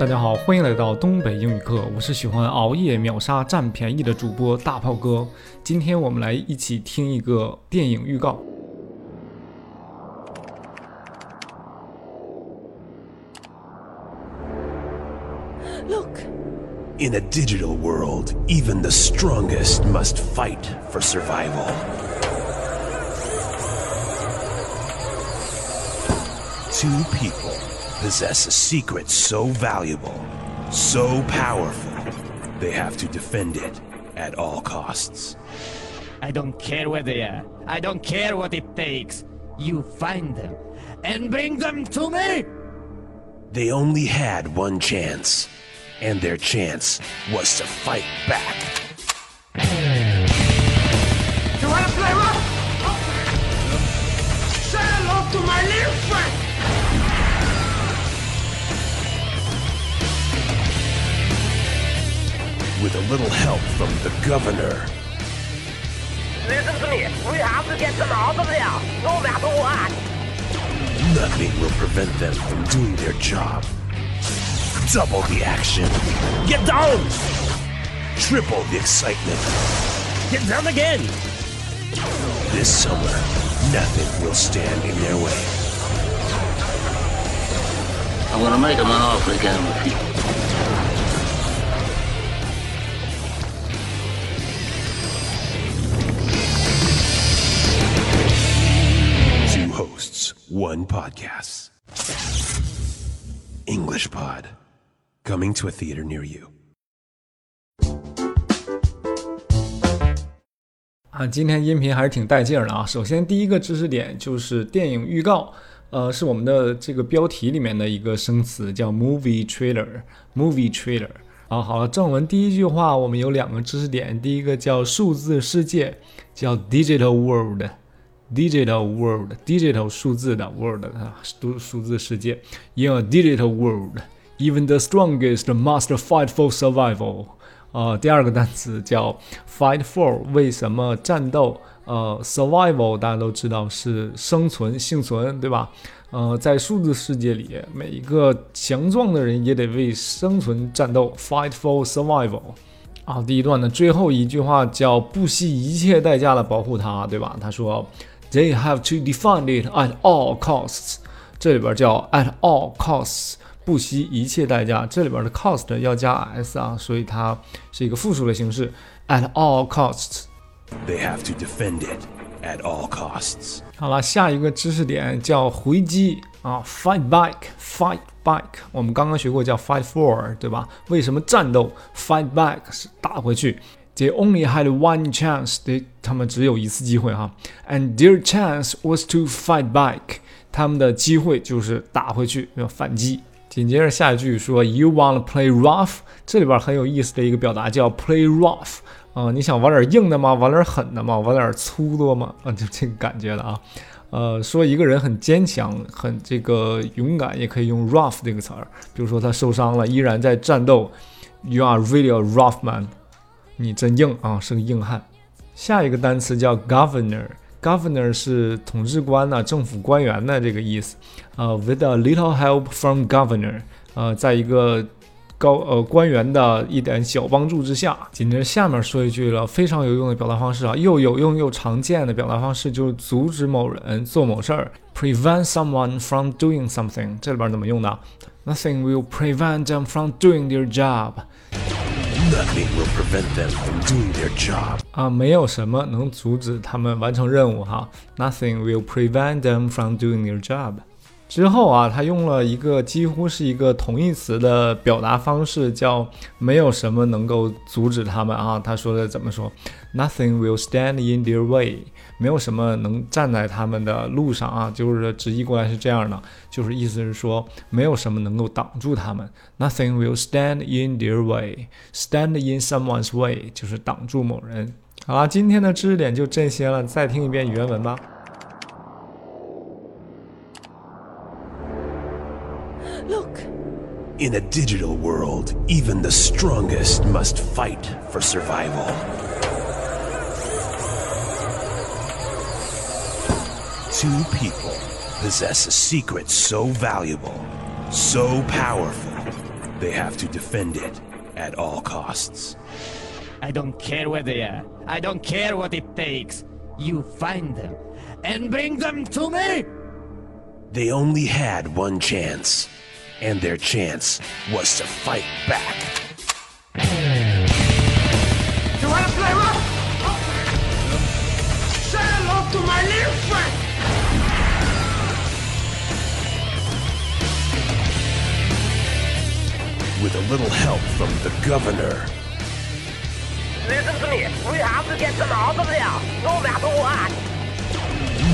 大家好，欢迎来到东北英语课，我是喜欢熬夜秒杀占便宜的主播大炮哥。今天我们来一起听一个电影预告。 Look, In a digital world, even the strongest must fight for survival. Two people possess a secret so valuable, so powerful, they have to defend it at all costs. I don't care where they are. I don't care what it takes. You find them and bring them to me. They only had one chance, and their chance was to fight back. With a little help from the governor, Listen to me. We have to get them out of there, no matter what. Nothing will prevent them from doing their job. Double the action. Get down! Triple the excitement. Get down again! This summer, nothing will stand in their way. I'm gonna make him an offer again with you. One podcast. English Pod. Coming to a theater near you. 啊，今天音频还是挺带劲儿的啊！首先，第一个知识点就是电影预告，呃，是我们的这个标题里面的一个生词，叫 movie trailer，movie trailer。啊，好了，正文第一句话我们有两个知识点，第一个叫数字世界，叫 digital world Digital world，digital 数字的 world 啊，数数字世界。In a digital world, even the strongest must fight for survival. 呃，第二个单词叫 fight for，为什么战斗？呃，survival 大家都知道是生存、幸存，对吧？呃，在数字世界里，每一个强壮的人也得为生存战斗，fight for survival。啊，第一段的最后一句话叫不惜一切代价的保护它，对吧？他说，They have to defend it at all costs。这里边叫 at all costs。不惜一切代价，这里边的 cost 要加 s 啊，所以它是一个复数的形式。At all costs。They have to defend it at all costs. 好了，下一个知识点叫回击啊，fight back，fight back。我们刚刚学过叫 fight for，对吧？为什么战斗？fight back 是打回去。They only had one chance，they 他们只有一次机会哈。And their chance was to fight back，他们的机会就是打回去，要反击。紧接着下一句说，You want to play rough？这里边很有意思的一个表达叫 play rough 啊、你想玩点硬的吗？玩点狠的吗？玩点粗的吗？啊，就这个感觉的啊。呃，说一个人很坚强，很这个勇敢，也可以用 rough 这个词儿。比如说他受伤了，依然在战斗，You are really a rough man，你真硬啊，是个硬汉。下一个单词叫 governor。Governor 是统治官呐、政府官员的这个意思。呃，with a little help from governor，呃，在一个高呃官员的一点小帮助之下，紧接着下面说一句了，非常有用的表达方式啊，又有用又常见的表达方式就是阻止某人做某事儿，prevent someone from doing something。这里边怎么用的？Nothing will prevent them from doing their job。Nothing will prevent them from doing their job. 啊，没有什么能阻止他们完成任务哈。Nothing will prevent them from doing their job。 之后啊，他用了一个几乎是一个同义词的表达方式，叫没有什么能够阻止他们啊。他说的怎么说？Nothing will stand in their way，没有什么能站在他们的路上啊。就是直译过来是这样的，就是意思是说没有什么能够挡住他们。Nothing will stand in their way，stand in someone's way 就是挡住某人。好啦，今天的知识点就这些了，再听一遍原文吧。Look, In a digital world, even the strongest must fight for survival. Two people possess a secret so valuable, so powerful, They have to defend it at all costs. I don't care where they are. I don't care what it takes. You find them and bring them to me! They only had one chance, and their chance was to fight back. You wanna play rough? Say hello to my little friend! With a little help from the governor, Listen to me. We have to get them out of there, no matter what.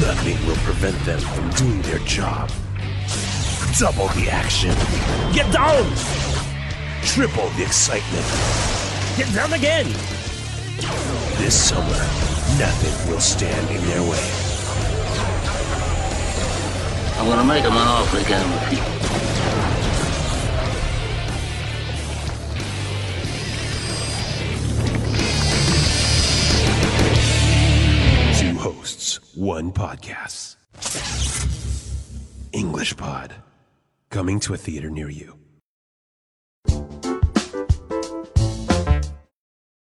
nothing will prevent them from doing their job. Double the action. Get down! Triple the excitement. Get down again! This summer, nothing will stand in their way. I'm gonna make him an offer again with you. Two hosts, one podcast. English Pod. Coming to a theater near you.